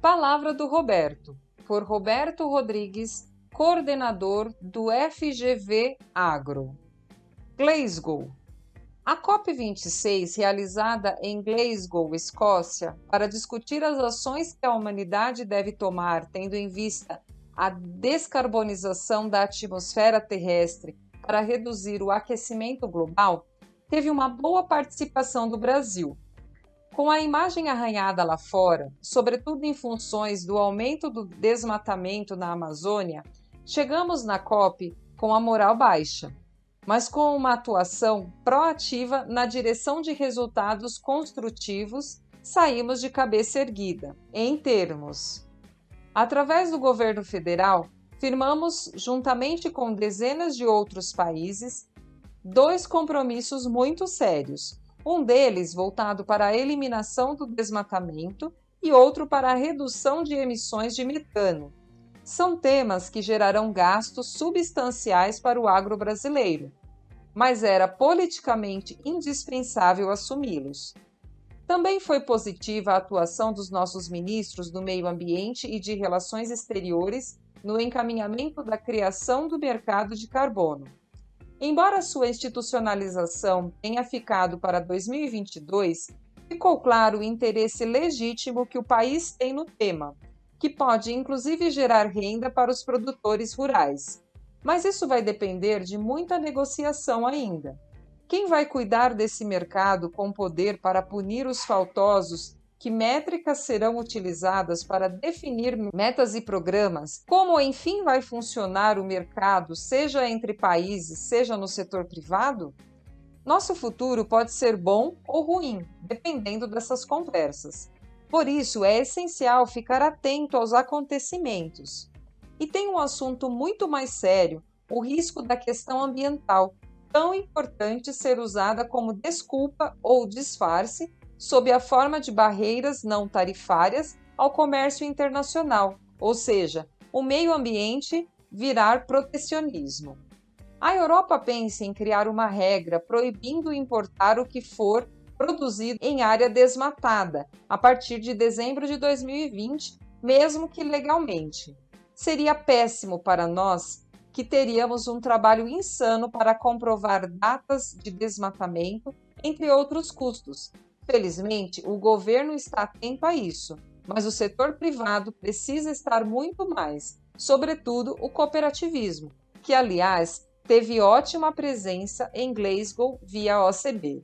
Palavra do Roberto, por Roberto Rodrigues, coordenador do FGV Agro. Glasgow. A COP26, realizada em Glasgow, Escócia, para discutir as ações que a humanidade deve tomar, tendo em vista a descarbonização da atmosfera terrestre para reduzir o aquecimento global, teve uma boa participação do Brasil. Com a imagem arranhada lá fora, sobretudo em funções do aumento do desmatamento na Amazônia, chegamos na COP com a moral baixa, mas com uma atuação proativa na direção de resultados construtivos, saímos de cabeça erguida, em termos Através do governo federal, firmamos, juntamente com dezenas de outros países, dois compromissos muito sérios. Um deles voltado para a eliminação do desmatamento e outro para a redução de emissões de metano. São temas que gerarão gastos substanciais para o agro brasileiro, mas era politicamente indispensável assumi-los. Também foi positiva a atuação dos nossos ministros do Meio Ambiente e de Relações Exteriores no encaminhamento da criação do mercado de carbono. Embora sua institucionalização tenha ficado para 2022, ficou claro o interesse legítimo que o país tem no tema, que pode inclusive gerar renda para os produtores rurais. Mas isso vai depender de muita negociação ainda. Quem vai cuidar desse mercado com poder para punir os faltosos? Que métricas serão utilizadas para definir metas e programas? Como, enfim, vai funcionar o mercado, seja entre países, seja no setor privado? Nosso futuro pode ser bom ou ruim, dependendo dessas conversas. Por isso, é essencial ficar atento aos acontecimentos. E tem um assunto muito mais sério: o risco da questão ambiental, tão importante ser usada como desculpa ou disfarce sob a forma de barreiras não tarifárias ao comércio internacional, ou seja, o meio ambiente virar protecionismo. A Europa pensa em criar uma regra proibindo importar o que for produzido em área desmatada a partir de dezembro de 2020, mesmo que legalmente. Seria péssimo para nós que teríamos um trabalho insano para comprovar datas de desmatamento, entre outros custos. Felizmente, o governo está atento a isso, mas o setor privado precisa estar muito mais, sobretudo o cooperativismo, que, aliás, teve ótima presença em Glasgow via OCB.